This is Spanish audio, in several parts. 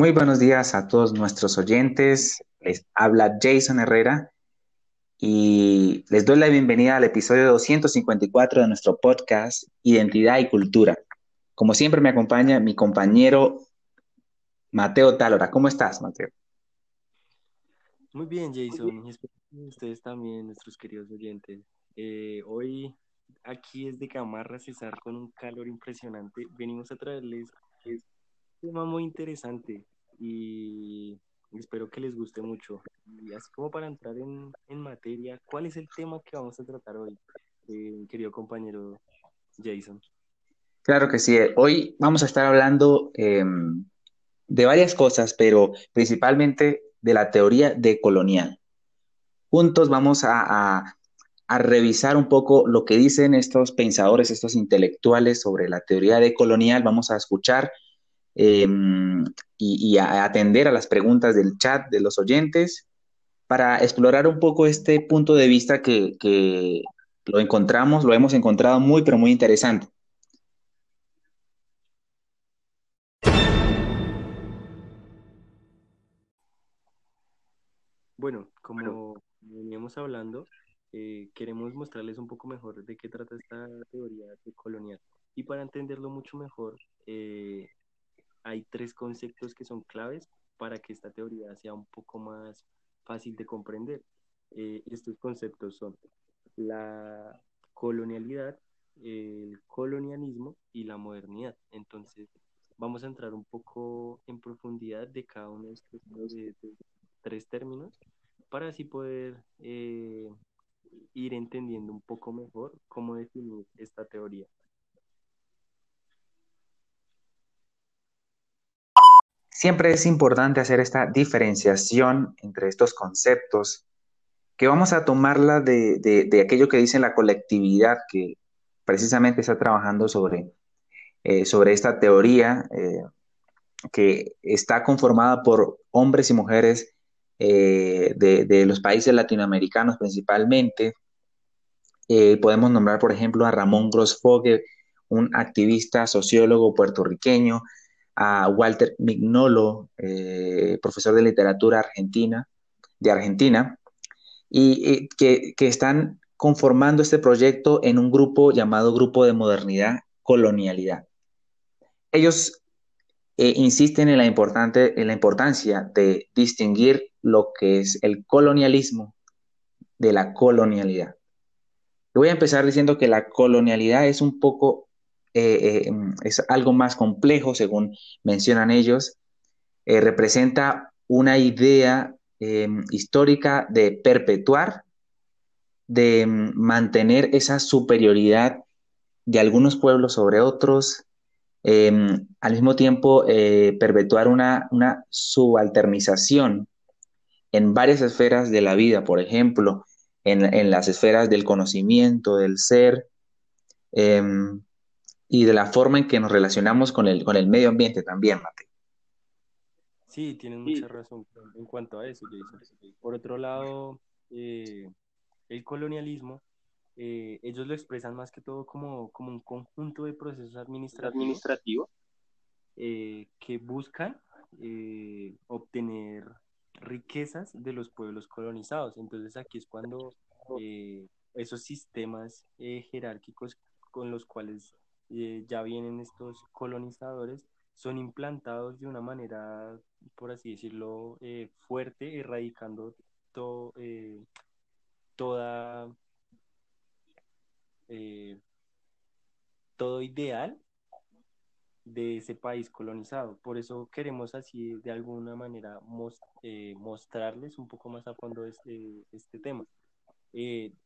Muy buenos días a todos nuestros oyentes. Les habla Jason Herrera y les doy la bienvenida al episodio 254 de nuestro podcast Identidad y Cultura. Como siempre me acompaña mi compañero Mateo Talora. ¿Cómo estás, Mateo? Muy bien, Jason. Y ustedes también, nuestros queridos oyentes. Eh, hoy aquí es de Camarra Cesar con un calor impresionante. Venimos a traerles tema muy interesante y espero que les guste mucho. Y así como para entrar en, materia, ¿cuál es el tema que vamos a tratar hoy, eh, querido compañero Jason? Claro que sí. Hoy vamos a estar hablando em, de varias cosas, pero principalmente de la teoría decolonial. Juntos vamos a, a revisar un poco lo que dicen estos pensadores, estos intelectuales sobre la teoría decolonial. Vamos a escuchar Em, y, a atender a las preguntas del chat de los oyentes para explorar un poco este punto de vista que, lo encontramos, lo hemos encontrado muy, pero muy interesante. Bueno, como veníamos hablando, eh, queremos mostrarles un poco mejor de qué trata esta teoría colonial. Y para entenderlo mucho mejor, eh, hay tres conceptos que son claves para que esta teoría sea un poco más fácil de comprender. Eh, estos conceptos son la colonialidad, el colonialismo y la modernidad. Entonces, vamos a entrar un poco en profundidad de cada uno de estos tres términos para así poder eh, ir entendiendo un poco mejor cómo definir esta teoría. Siempre es importante hacer esta diferenciación entre estos conceptos, que vamos a tomarla de, aquello que dice la colectividad, que precisamente está trabajando sobre, eh, sobre esta teoría, eh, que está conformada por hombres y mujeres eh, de, los países latinoamericanos principalmente. podemos nombrar, por ejemplo, a Ramón Grosfogue, un activista sociólogo puertorriqueño, a Walter Mignolo, eh, profesor de literatura argentina, de Argentina, y, que, están conformando este proyecto en un grupo llamado Grupo de Modernidad Colonialidad. Ellos eh, insisten en la, importante, en la importancia de distinguir lo que es el colonialismo de la colonialidad. Voy a empezar diciendo que la colonialidad es un poco eh, eh, es algo más complejo, según mencionan ellos, eh, representa una idea histórica de perpetuar, de mantener esa superioridad de algunos pueblos sobre otros, al mismo tiempo perpetuar una, una, subalternización en varias esferas de la vida, por ejemplo, en, las esferas del conocimiento, del ser, em, y de la forma en que nos relacionamos con el, con el medio ambiente también, Mate. Sí, tienen mucha razón en cuanto a eso, Por otro lado, eh, el colonialismo, eh, ellos lo expresan más que todo como, como un conjunto de procesos administrativos, eh, que buscan obtener riquezas de los pueblos colonizados. Entonces aquí es cuando esos sistemas jerárquicos con los cuales eh, ya vienen estos colonizadores, son implantados de una manera, por así decirlo, eh, fuerte, erradicando eh, toda, todo ideal de ese país colonizado. Por eso queremos así de alguna manera mostrarles un poco más a fondo este, este tema.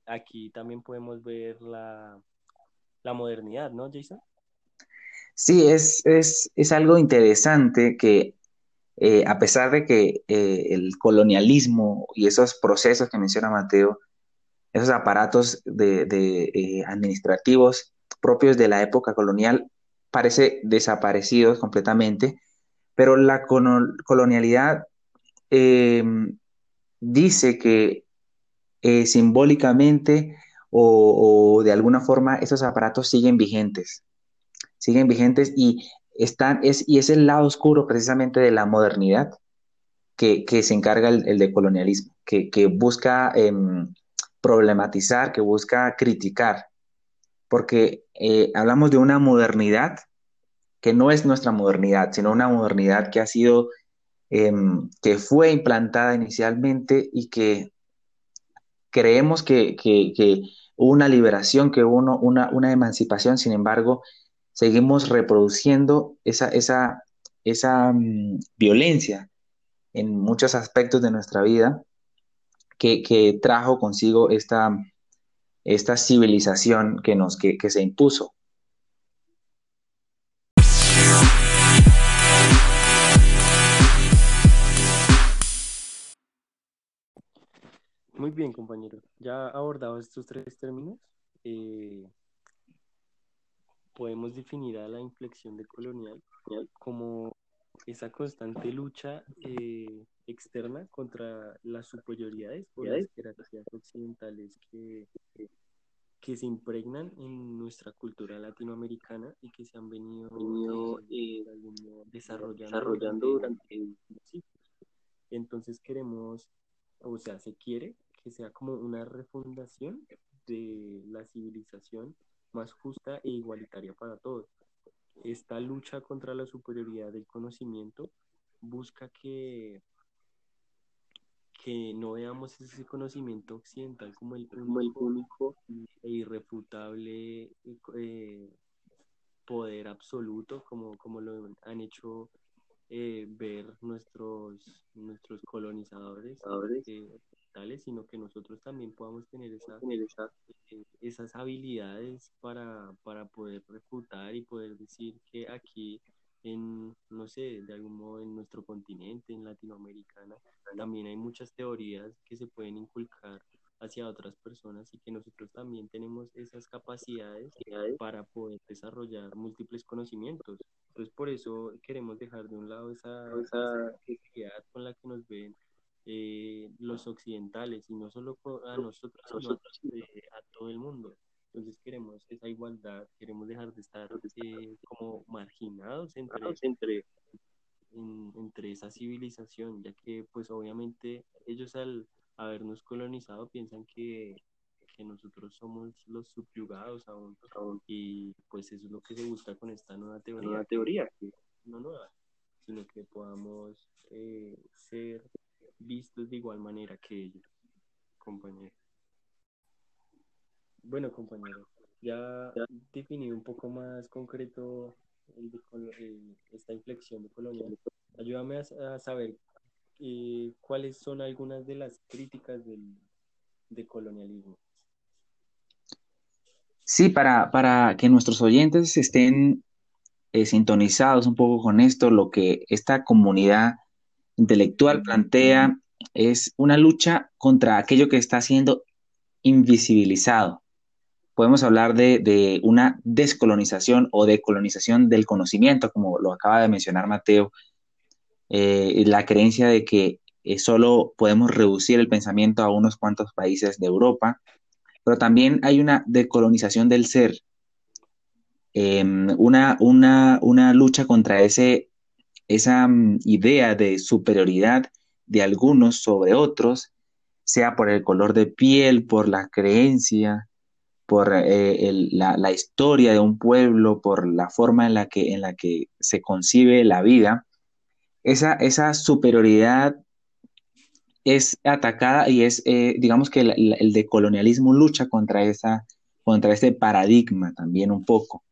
aquí también podemos ver la, la modernidad, ¿no, Jason? Sí, es, es, algo interesante que eh, a pesar de que eh, el colonialismo y esos procesos que menciona Mateo, esos aparatos de, eh, administrativos propios de la época colonial, parece desaparecidos completamente, pero la colonialidad dice que simbólicamente o, de alguna forma esos aparatos siguen vigentes, siguen vigentes y están, es, y es el lado oscuro precisamente de la modernidad que, se encarga el, el decolonialismo, que, que busca em, problematizar, que busca criticar, porque eh, hablamos de una modernidad que no es nuestra modernidad, sino una modernidad que ha sido, em, que fue implantada inicialmente y que creemos que, hubo una liberación, que hubo una, una, emancipación, sin embargo, seguimos reproduciendo esa, esa, esa mm, violencia en muchos aspectos de nuestra vida que, trajo consigo esta, esta civilización que, nos, que, se impuso. Muy bien, compañero. Ya abordado estos tres términos, eh, podemos definir a la inflexión de colonial como esa constante lucha eh, externa contra las superioridades o las jerarquías occidentales que, que se impregnan en nuestra cultura latinoamericana y que se han venido, eh, eh, desarrollando, durante, el Entonces queremos, o sea, se quiere que sea como una refundación de la civilización más justa e igualitaria para todos. Esta lucha contra la superioridad del conocimiento busca que, que no veamos ese conocimiento occidental como el único, e irrefutable eh, poder absoluto, como, como lo han hecho eh, ver nuestros, nuestros colonizadores eh, sino que nosotros también podamos tener, esa, eh, esas habilidades para, para poder refutar y poder decir que aquí en, no sé, de algún modo en nuestro continente, en Latinoamericana, también hay muchas teorías que se pueden inculcar hacia otras personas y que nosotros también tenemos esas capacidades para poder desarrollar múltiples conocimientos. Entonces, por eso queremos dejar de un lado esa, esa con la que nos ven eh, los occidentales y no solo a nosotros, sino eh, a todo el mundo. Entonces queremos esa igualdad, queremos dejar de estar eh, como marginados entre, entre, entre esa civilización, ya que pues obviamente ellos al habernos colonizado piensan que, que nosotros somos los subyugados aún, y pues eso es lo que se busca con esta nueva teoría, nueva teoría no nueva, sino que podamos ser vistos de igual manera que ellos, compañero. Bueno, compañero, ya definí un poco más concreto esta inflexión de colonial. Ayúdame a, saber eh, cuáles son algunas de las críticas del de colonialismo. Sí, para, para que nuestros oyentes estén eh, sintonizados un poco con esto, lo que esta comunidad intelectual plantea es una lucha contra aquello que está siendo invisibilizado. Podemos hablar de, una descolonización o decolonización del conocimiento, como lo acaba de mencionar Mateo, eh, la creencia de que eh, solo podemos reducir el pensamiento a unos cuantos países de Europa, pero también hay una decolonización del ser, em, una, una lucha contra ese esa mm, idea de superioridad de algunos sobre otros, sea por el color de piel, por la creencia, por eh, la, historia de un pueblo, por la forma en la que, en la que se concibe la vida, esa, esa superioridad es atacada y es, eh, digamos que el, el decolonialismo lucha contra, esa, contra ese paradigma también un poco.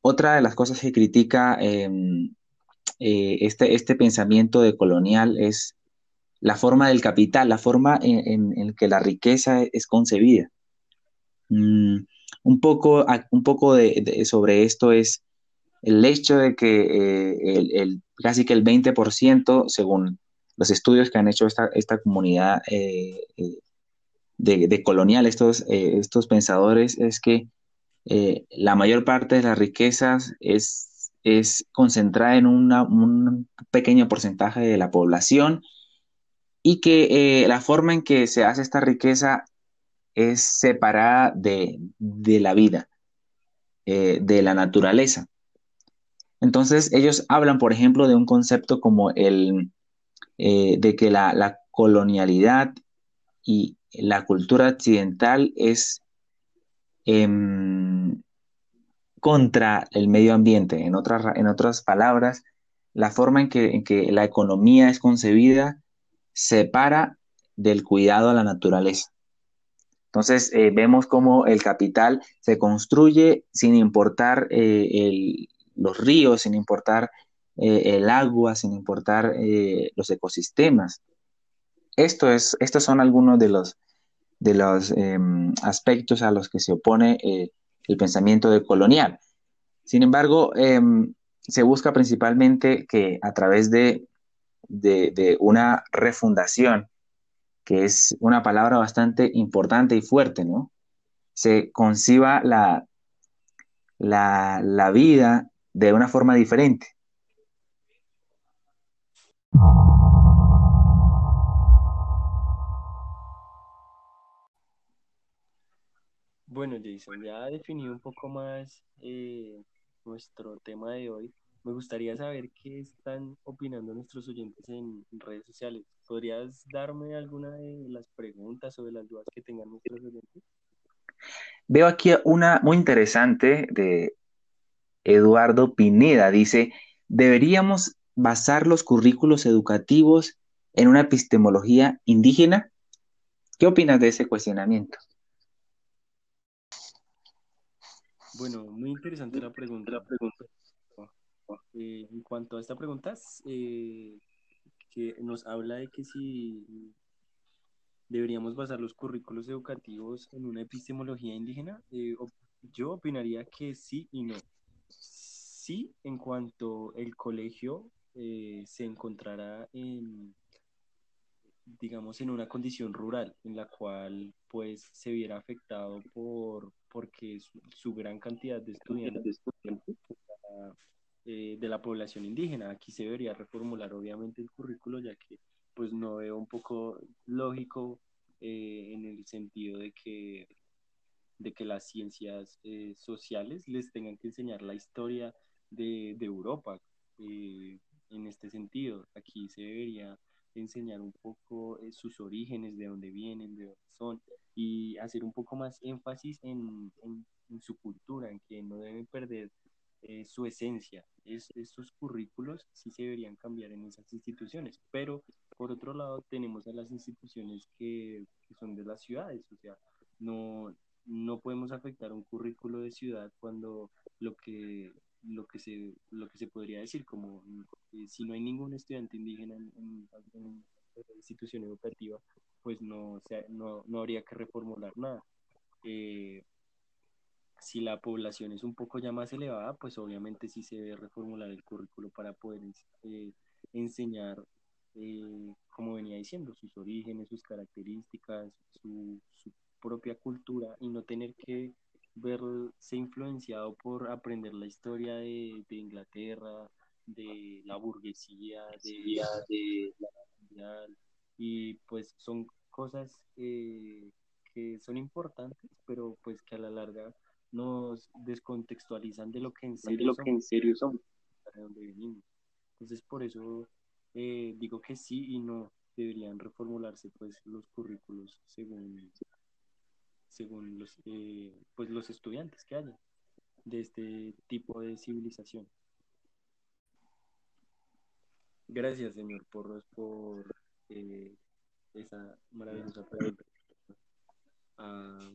Otra de las cosas que critica em, eh, este, este pensamiento de colonial es la forma del capital, la forma en, en, que la riqueza es concebida. Mm, un poco, un poco de, sobre esto es el hecho de que eh, el, casi que el 20%, según los estudios que han hecho esta, esta comunidad eh, de, de, colonial, estos, estos pensadores, es que la mayor parte de las riquezas es es concentrada en un pequeño porcentaje de la población y que eh, la forma en que se hace esta riqueza es separada de, la vida, eh, de la naturaleza. Entonces, ellos hablan, por ejemplo, de un concepto como el eh, de que la, colonialidad y la cultura occidental es em, contra el medio ambiente. En otras, en otras palabras, la forma en que, en que la economía es concebida separa del cuidado a la naturaleza. Entonces, eh, vemos cómo el capital se construye sin importar eh, los ríos, sin importar eh, el agua, sin importar los ecosistemas. Esto es, estos son algunos de los, de los em, aspectos a los que se opone el pensamiento de colonial. Sin embargo, em, se busca principalmente que a través de, de una refundación que es una palabra bastante importante y fuerte, ¿no? Se conciba la, la, vida de una forma diferente. Bueno, Jason, ya definí un poco más eh, nuestro tema de hoy. Me gustaría saber qué están opinando nuestros oyentes en redes sociales. ¿Podrías darme alguna de las preguntas o de las dudas que tengan nuestros oyentes? Veo aquí una muy interesante de Eduardo Pineda. Dice, ¿deberíamos basar los currículos educativos en una epistemología indígena? ¿Qué opinas de ese cuestionamiento? Bueno, muy interesante la pregunta. La pregunta. Eh, en cuanto a esta pregunta, eh, que nos habla de que si deberíamos basar los currículos educativos en una epistemología indígena, eh, yo opinaría que sí y no. Sí, en cuanto el colegio se encontrará en, digamos, en una condición rural, en la cual pues se viera afectado por porque su, gran cantidad de estudiantes eh, de la población indígena. Aquí se debería reformular obviamente el currículo, ya que pues no veo un poco lógico eh, en el sentido de que, de que las ciencias eh, sociales les tengan que enseñar la historia de, de Europa. en este sentido, aquí se debería enseñar un poco sus orígenes, de dónde vienen, de dónde son, y hacer un poco más énfasis en, en, en su cultura, en que no deben perder eh, su esencia. Es, estos currículos sí se deberían cambiar en esas instituciones, pero por otro lado tenemos a las instituciones que, son de las ciudades, o sea, no, no podemos afectar un currículo de ciudad cuando lo que lo que se lo que se podría decir como eh, si no hay ningún estudiante indígena en, en, institución educativa pues no, sea, no, no habría que reformular nada. Eh, si la población es un poco ya más elevada, pues obviamente sí se debe reformular el currículo para poder eh, enseñar, eh, como venía diciendo, sus orígenes, sus características, su, propia cultura y no tener que verse influenciado por aprender la historia de, Inglaterra, de la burguesía, de, de la mundial, y pues son cosas eh, que son importantes, pero pues que a la larga nos descontextualizan de lo que en serio, lo que en serio son. Para donde venimos. Entonces, por eso eh, digo que sí y no deberían reformularse pues los currículos según, según los, eh, pues, los estudiantes que haya de este tipo de civilización. Gracias, señor Porros, por eh, esa maravillosa pregunta. Ah,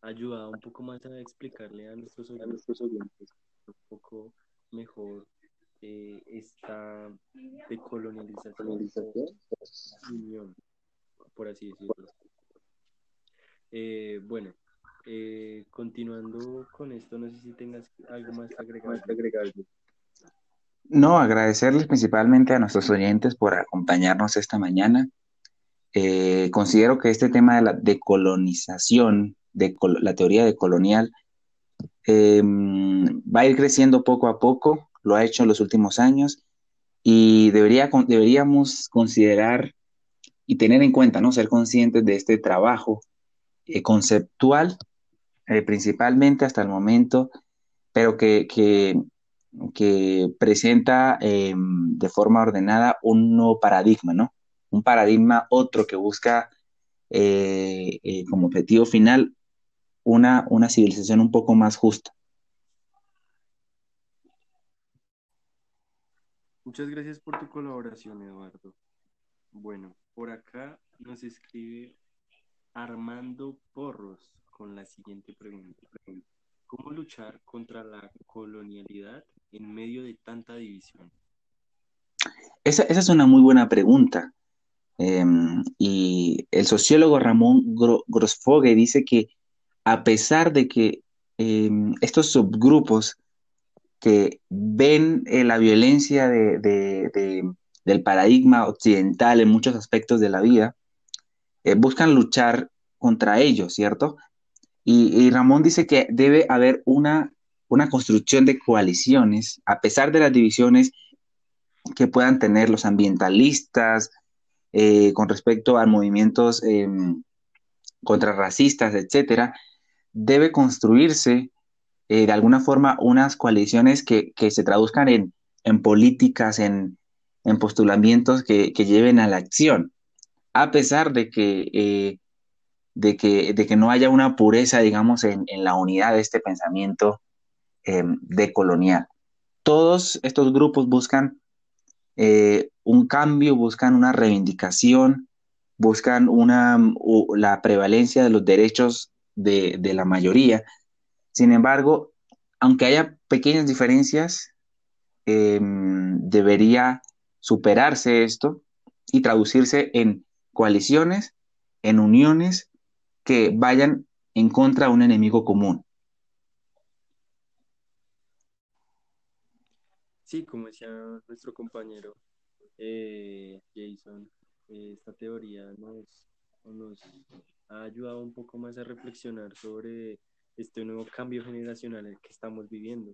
ayudado un poco más a explicarle a nuestros oyentes, un poco mejor eh, esta decolonialización, por así decirlo. Eh, bueno, eh, continuando con esto, no sé si tengas algo más que agregar. No, agradecerles principalmente a nuestros oyentes por acompañarnos esta mañana. considero que este tema de la decolonización de la teoría de colonial em, va a ir creciendo poco a poco, lo ha hecho en los últimos años y debería, deberíamos considerar y tener en cuenta, ¿no? Ser conscientes de este trabajo eh, conceptual, eh, principalmente hasta el momento, pero que, que presenta em, de forma ordenada un nuevo paradigma, ¿no? Un paradigma otro que busca eh, eh, como objetivo final una, una civilización un poco más justa. Muchas gracias por tu colaboración, Eduardo. Bueno, por acá nos escribe Armando Porros con la siguiente pregunta. ¿Cómo luchar contra la colonialidad en medio de tanta división? Esa, es una muy buena pregunta. Em, y el sociólogo Ramón Grosfogue dice que a pesar de que em, estos subgrupos que ven eh, la violencia del paradigma occidental en muchos aspectos de la vida, eh, buscan luchar contra ellos, ¿cierto? Y, Ramón dice que debe haber una, una construcción de coaliciones, a pesar de las divisiones que puedan tener los ambientalistas eh, con respecto a movimientos em, contrarracistas, etcétera, debe construirse eh, de alguna forma unas coaliciones que, se traduzcan en, políticas, en, postulamientos que, lleven a la acción, a pesar de que eh, de que, de que no haya una pureza, digamos, en, la unidad de este pensamiento eh, decolonial. Todos estos grupos buscan eh, un cambio, buscan una reivindicación, buscan una, la prevalencia de los derechos de, la mayoría. Sin embargo, aunque haya pequeñas diferencias, em, debería superarse esto y traducirse en coaliciones, en uniones que vayan en contra de un enemigo común. Sí, como decía nuestro compañero eh, Jason, eh, esta teoría nos, nos ha ayudado un poco más a reflexionar sobre este nuevo cambio generacional que estamos viviendo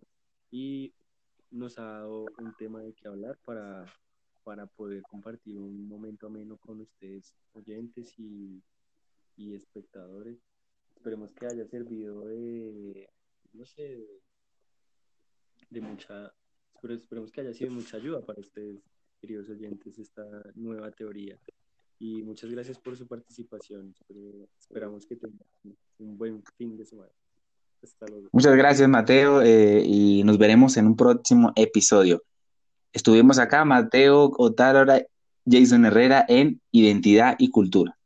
y nos ha dado un tema de qué hablar para, para poder compartir un momento ameno con ustedes oyentes y y espectadores. Esperemos que haya servido de, no sé, de, mucha, pero esperemos que haya sido mucha ayuda para ustedes, queridos oyentes, esta nueva teoría. Y muchas gracias por su participación. esperamos que tengan un buen fin de semana. Hasta luego. Muchas gracias, Mateo, eh, y nos veremos en un próximo episodio. Estuvimos acá, Mateo Otárora, Jason Herrera, en Identidad y Cultura.